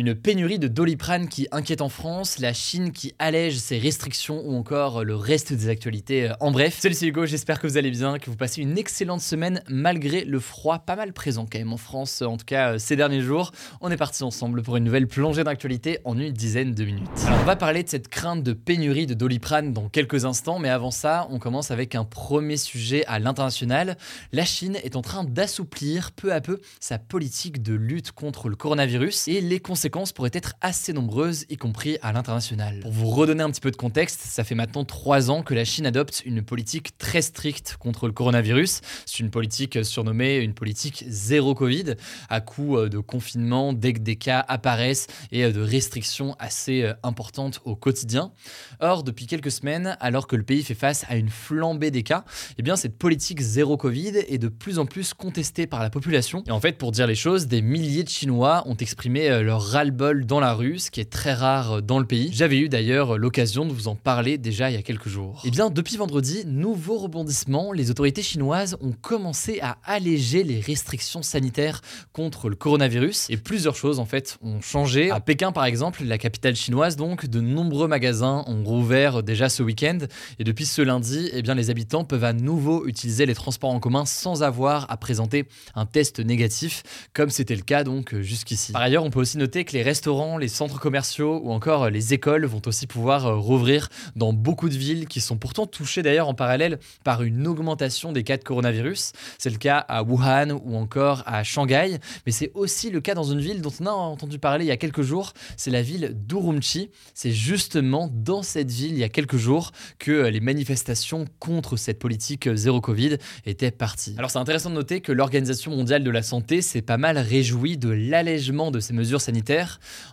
Une pénurie de doliprane qui inquiète en France, la Chine qui allège ses restrictions ou encore le reste des actualités. En bref, salut c'est Hugo, j'espère que vous allez bien, que vous passez une excellente semaine malgré le froid pas mal présent quand même en France, en tout cas ces derniers jours. On est parti ensemble pour une nouvelle plongée d'actualité en une dizaine de minutes. Alors on va parler de cette crainte de pénurie de doliprane dans quelques instants, mais avant ça, on commence avec un premier sujet à l'international. La Chine est en train d'assouplir peu à peu sa politique de lutte contre le coronavirus et les conséquences pourraient être assez nombreuses, y compris à l'international. Pour vous redonner un petit peu de contexte, ça fait maintenant trois ans que la Chine adopte une politique très stricte contre le coronavirus. C'est une politique surnommée une politique zéro Covid, à coup euh, de confinement dès que des cas apparaissent et euh, de restrictions assez euh, importantes au quotidien. Or, depuis quelques semaines, alors que le pays fait face à une flambée des cas, eh bien cette politique zéro Covid est de plus en plus contestée par la population. Et en fait, pour dire les choses, des milliers de Chinois ont exprimé leur ras-le-bol dans la rue, ce qui est très rare dans le pays. J'avais eu d'ailleurs l'occasion de vous en parler déjà il y a quelques jours. Et eh bien, depuis vendredi, nouveau rebondissement, les autorités chinoises ont commencé à alléger les restrictions sanitaires contre le coronavirus et plusieurs choses en fait ont changé. À Pékin par exemple, la capitale chinoise donc, de nombreux magasins ont rouvert déjà ce week-end et depuis ce lundi, eh bien les habitants peuvent à nouveau utiliser les transports en commun sans avoir à présenter un test négatif comme c'était le cas donc jusqu'ici. Par ailleurs, on peut aussi noter que les restaurants, les centres commerciaux ou encore euh, les écoles vont aussi pouvoir euh, rouvrir dans beaucoup de villes qui sont pourtant touchées d'ailleurs en parallèle par une augmentation des cas de coronavirus. C'est le cas à Wuhan ou encore à Shanghai, mais c'est aussi le cas dans une ville dont on a entendu parler il y a quelques jours, c'est la ville d'Urumqi. C'est justement dans cette ville il y a quelques jours que euh, les manifestations contre cette politique zéro Covid étaient parties. Alors c'est intéressant de noter que l'Organisation mondiale de la santé s'est pas mal réjouie de l'allègement de ces mesures sanitaires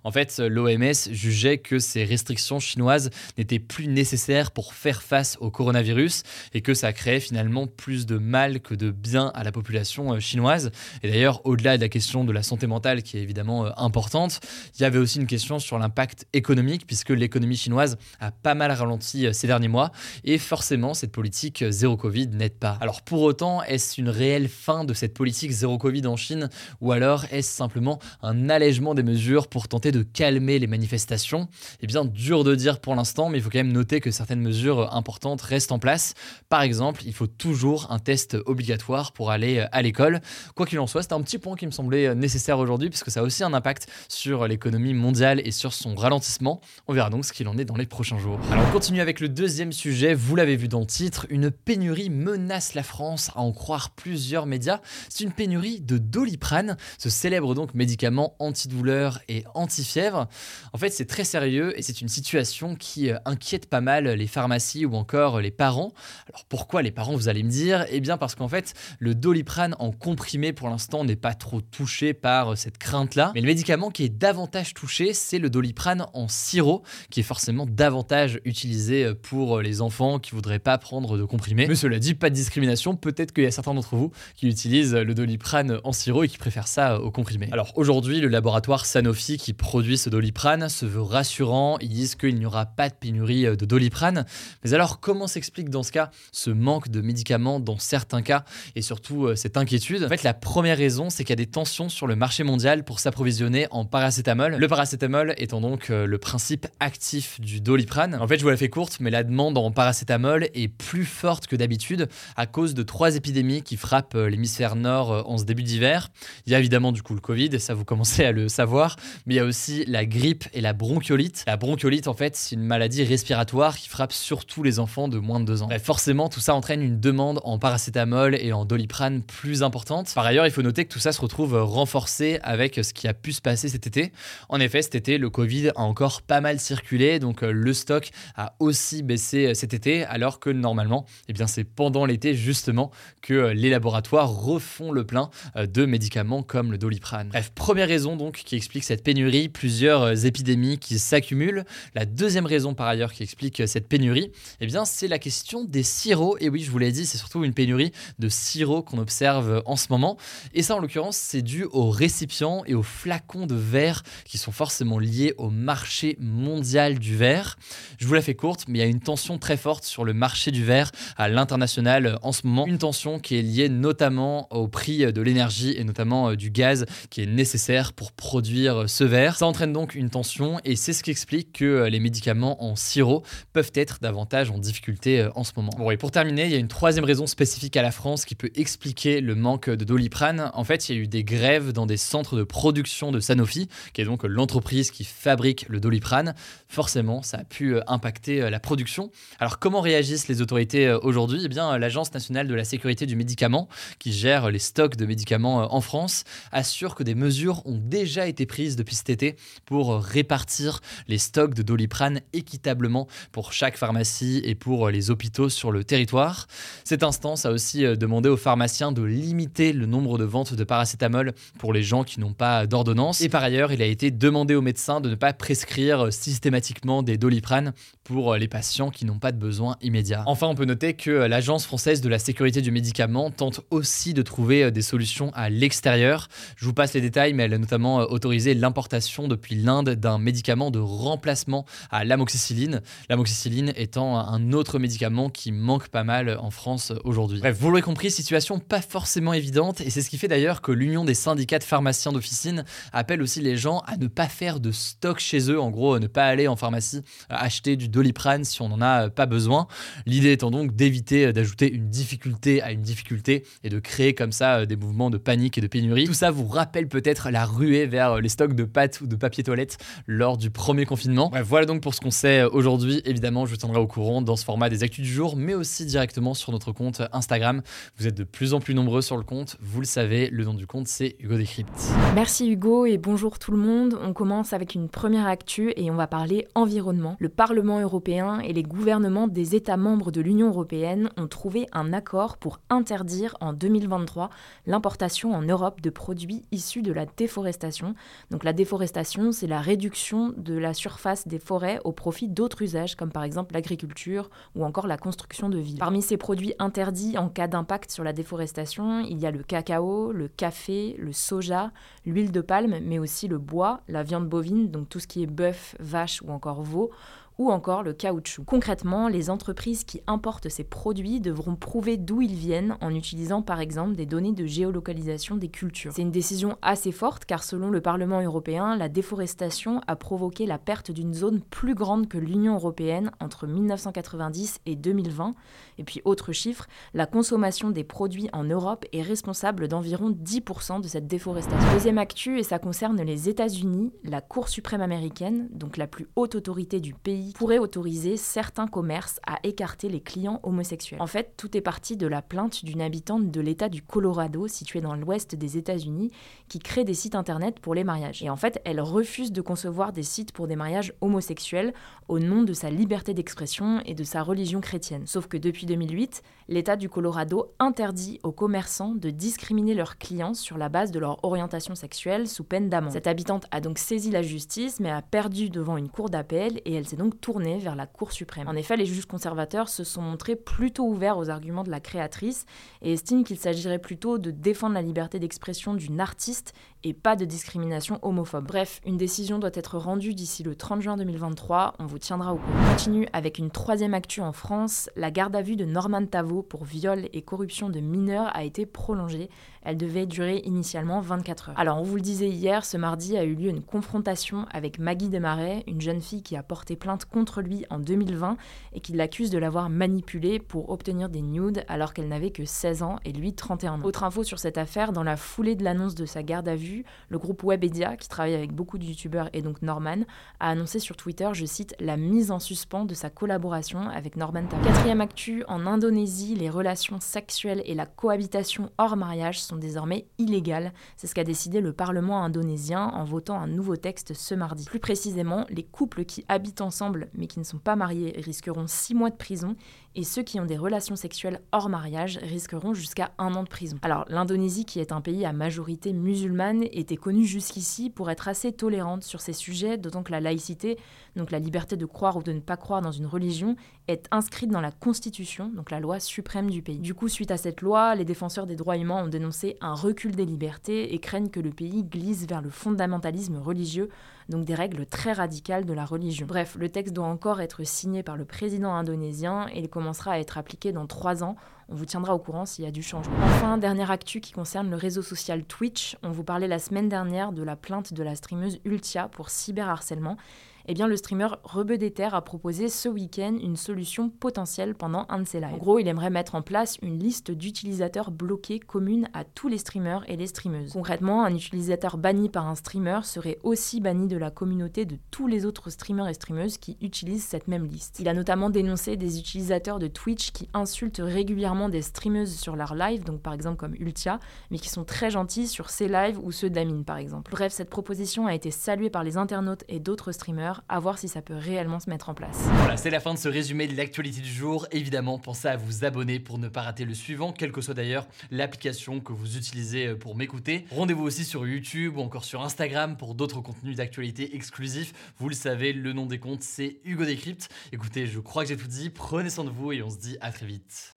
en fait, l'OMS jugeait que ces restrictions chinoises n'étaient plus nécessaires pour faire face au coronavirus et que ça créait finalement plus de mal que de bien à la population euh, chinoise. Et d'ailleurs, au-delà de la question de la santé mentale qui est évidemment euh, importante, il y avait aussi une question sur l'impact économique puisque l'économie chinoise a pas mal ralenti euh, ces derniers mois et forcément cette politique zéro Covid n'aide pas. Alors pour autant, est-ce une réelle fin de cette politique zéro Covid en Chine ou alors est-ce simplement un allègement des mesures pour tenter de calmer les manifestations Eh bien, dur de dire pour l'instant, mais il faut quand même noter que certaines mesures importantes restent en place. Par exemple, il faut toujours un test obligatoire pour aller à l'école. Quoi qu'il en soit, c'est un petit point qui me semblait nécessaire aujourd'hui, puisque ça a aussi un impact sur l'économie mondiale et sur son ralentissement. On verra donc ce qu'il en est dans les prochains jours. Alors, on continue avec le deuxième sujet. Vous l'avez vu dans le titre, une pénurie menace la France, à en croire plusieurs médias. C'est une pénurie de doliprane, ce célèbre donc médicament antidouleur et anti-fièvre. En fait, c'est très sérieux et c'est une situation qui euh, inquiète pas mal les pharmacies ou encore les parents. Alors pourquoi les parents, vous allez me dire? Eh bien parce qu'en fait, le doliprane en comprimé pour l'instant n'est pas trop touché par euh, cette crainte-là. Mais le médicament qui est davantage touché, c'est le doliprane en sirop, qui est forcément davantage utilisé euh, pour les enfants qui voudraient pas prendre de comprimé. Mais cela dit, pas de discrimination. Peut-être qu'il y a certains d'entre vous qui utilisent le doliprane en sirop et qui préfèrent ça au comprimé. Alors aujourd'hui, le laboratoire Sanofi qui produit ce doliprane se veut rassurant. Ils disent qu'il n'y aura pas de pénurie euh, de doliprane. Mais alors, comment s'explique dans ce cas ce manque de médicaments dans certains cas et surtout euh, cette inquiétude? En fait, la première raison, c'est qu'il y a des tensions sur le marché mondial pour s'approvisionner en paracétamol. Le paracétamol étant donc euh, le principe actif du doliprane. En fait, je vous la fais courte, mais la demande en paracétamol est plus forte que d'habitude à cause de trois épidémies qui frappent l'hémisphère nord en ce début d'hiver. Il y a évidemment du coup le Covid, ça vous commencez à le savoir, mais il y a aussi la grippe et la bronchiolite. La bronchiolite, en fait, c'est une maladie respiratoire qui frappe surtout les enfants de moins de 2 ans. Bref, forcément, tout ça entraîne une demande en paracétamol et en doliprane plus importante. Par ailleurs, il faut noter que tout ça se retrouve renforcé avec ce qui a pu se passer cet été. En effet, cet été, le Covid a encore pas mal circulé, donc euh, le stock a aussi baissé euh, cet été, alors que normalement, eh bien, c'est pendant l'été justement que euh, les laboratoires refont le plein de médicaments comme le doliprane. Bref, première raison donc qui explique cette pénurie, plusieurs épidémies qui s'accumulent. La deuxième raison par ailleurs qui explique cette pénurie, eh bien, c'est la question des sirops. Et oui, je vous l'ai dit, c'est surtout une pénurie de sirops qu'on observe en ce moment. Et ça, en l'occurrence, c'est dû aux récipients et aux flacons de verre qui sont forcément liés au marché mondial du verre. Je vous la fais courte, mais il y a une tension très forte sur le marché du verre à l'international en ce moment. Une tension qui est liée notamment au prix de l'énergie et notamment euh, du gaz qui est nécessaire pour produire verre. Ça entraîne donc une tension et c'est ce qui explique que euh, les médicaments en sirop peuvent être davantage en difficulté euh, en ce moment. Pour terminer, il y a une troisième raison spécifique à la France qui peut expliquer le manque de doliprane. En fait, il y a eu des grèves dans des centres de production de Sanofi, qui est donc l'entreprise qui fabrique le doliprane. Forcément, ça a pu euh, impacter euh, la production. Alors, comment réagissent les autorités euh, aujourd'hui? Eh bien, l'Agence nationale de la sécurité du médicament, qui gère les stocks de médicaments en France, assure que des mesures ont déjà été depuis cet été pour répartir les stocks de doliprane équitablement pour chaque pharmacie et pour les hôpitaux sur le territoire. Cette instance a aussi demandé aux pharmaciens de limiter le nombre de ventes de paracétamol pour les gens qui n'ont pas d'ordonnance. Et par ailleurs, il a été demandé aux médecins de ne pas prescrire systématiquement des doliprane pour les patients qui n'ont pas de besoin immédiat. Enfin, on peut noter que l'Agence française de la sécurité du médicament tente aussi de trouver des solutions à l'extérieur. Je vous passe les détails, mais elle a notamment autorisé l'importation depuis l'Inde d'un médicament de remplacement à l'amoxicilline. L'amoxicilline étant un autre médicament qui manque pas mal en France aujourd'hui. Bref, vous l'aurez compris, situation pas forcément évidente, et c'est ce qui fait d'ailleurs que l'Union des syndicats de pharmaciens d'officine appelle aussi les gens à ne pas faire de stock chez eux, en gros, ne pas aller en pharmacie acheter du doliprane si on n'en a pas besoin. L'idée étant donc d'éviter d'ajouter une difficulté à une difficulté et de créer comme ça des mouvements de panique et de pénurie. Tout ça vous rappelle peut-être la ruée vers les stocks de pâtes ou de papier toilette lors du premier confinement. voilà donc pour ce qu'on sait aujourd'hui. Évidemment, je vous tiendrai au courant dans ce format des actus du jour, mais aussi directement sur notre compte Instagram. Vous êtes de plus en plus nombreux sur le compte, vous le savez, le nom du compte c'est Hugo Décrypte. Merci Hugo et bonjour tout le monde. On commence avec une première actu et on va parler environnement. Le Parlement européen et les gouvernements des États membres de l'Union européenne ont trouvé un accord pour interdire en 2023 l'importation en Europe de produits issus de la déforestation. Donc la déforestation, c'est la réduction de la surface des forêts au profit d'autres usages comme par exemple l'agriculture ou encore la construction de villes. Parmi ces produits interdits en cas d'impact sur la déforestation, il y a le cacao, le café, le soja, l'huile de palme, mais aussi le bois, la viande bovine, donc tout ce qui est bœuf, vache ou encore veau, ou encore le caoutchouc. Concrètement, les entreprises qui importent ces produits devront prouver d'où ils viennent en utilisant par exemple des données de géolocalisation des cultures. C'est une décision assez forte car selon le Parlement européen, la déforestation a provoqué la perte d'une zone plus grande que l'Union européenne entre 1990 et 2020. Et puis autre chiffre, la consommation des produits en Europe est responsable d'environ 10% de cette déforestation. Deuxième actu, et ça concerne les États-Unis, la Cour suprême américaine, donc la plus haute autorité du pays, pourrait autoriser certains commerces à écarter les clients homosexuels. En fait, tout est parti de la plainte d'une habitante de l'État du Colorado, situé dans l'ouest des États-Unis, qui crée des sites internet pour les mariages. Et en fait, elle refuse de concevoir des sites pour des mariages homosexuels au nom de sa liberté d'expression et de sa religion chrétienne. Sauf que depuis 2008, l'État du Colorado interdit aux commerçants de discriminer leurs clients sur la base de leur orientation sexuelle sous peine d'amende. Cette habitante a donc saisi la justice mais a perdu devant une cour d'appel et elle s'est donc tournée vers la Cour suprême. En effet, les juges conservateurs se sont montrés plutôt ouverts aux arguments de la créatrice et estiment qu'il s'agirait plutôt de défendre la liberté d'expression d'une artiste pas de discrimination homophobe. Bref, une décision doit être rendue d'ici le 30 juin 2023, on vous tiendra au courant. On continue avec une troisième actu en France, la garde à vue de Norman Tavo pour viol et corruption de mineurs a été prolongée. Elle devait durer initialement 24 heures. Alors, on vous le disait hier, ce mardi a eu lieu une confrontation avec Maggie Desmarais, une jeune fille qui a porté plainte contre lui en 2020 et qui l'accuse de l'avoir manipulée pour obtenir des nudes alors qu'elle n'avait que 16 ans et lui 31 ans. Autre info sur cette affaire, dans la foulée de l'annonce de sa garde à vue, le groupe Webedia, qui travaille avec beaucoup de youtubeurs et donc Norman, a annoncé sur Twitter, je cite, la mise en suspens de sa collaboration avec Norman. Quatrième actu, en Indonésie, les relations sexuelles et la cohabitation hors mariage sont désormais illégales. C'est ce qu'a décidé le Parlement indonésien en votant un nouveau texte ce mardi. Plus précisément, les couples qui habitent ensemble mais qui ne sont pas mariés risqueront 6 mois de prison et ceux qui ont des relations sexuelles hors mariage risqueront jusqu'à un an de prison. Alors l'Indonésie, qui est un pays à majorité musulmane, était connue jusqu'ici pour être assez tolérante sur ces sujets, d'autant que la laïcité, donc la liberté de croire ou de ne pas croire dans une religion, est inscrite dans la Constitution, donc la loi suprême du pays. Du coup, suite à cette loi, les défenseurs des droits humains ont dénoncé un recul des libertés et craignent que le pays glisse vers le fondamentalisme religieux, donc des règles très radicales de la religion. Bref, le texte doit encore être signé par le président indonésien et il commencera à être appliqué dans trois ans. On vous tiendra au courant s'il y a du changement. Enfin, dernière actu qui concerne le réseau social Twitch. On vous parlait la semaine dernière de la plainte de la streameuse Ultia pour cyberharcèlement eh bien le streamer Rebeudeter a proposé ce week-end une solution potentielle pendant un de ses lives. En gros, il aimerait mettre en place une liste d'utilisateurs bloqués commune à tous les streamers et les streameuses. Concrètement, un utilisateur banni par un streamer serait aussi banni de la communauté de tous les autres streamers et streameuses qui utilisent cette même liste. Il a notamment dénoncé des utilisateurs de Twitch qui insultent régulièrement des streameuses sur leur live, donc par exemple comme Ultia, mais qui sont très gentils sur ses lives ou ceux d'Amine par exemple. Bref, cette proposition a été saluée par les internautes et d'autres streamers à voir si ça peut réellement se mettre en place. Voilà, c'est la fin de ce résumé de l'actualité du jour. Évidemment, pensez à vous abonner pour ne pas rater le suivant, quelle que soit d'ailleurs l'application que vous utilisez euh, pour m'écouter. Rendez-vous aussi sur YouTube ou encore sur Instagram pour d'autres contenus d'actualité exclusifs. Vous le savez, le nom des comptes, c'est Hugo Décrypte. Écoutez, je crois que j'ai tout dit. Prenez soin de vous et on se dit à très vite.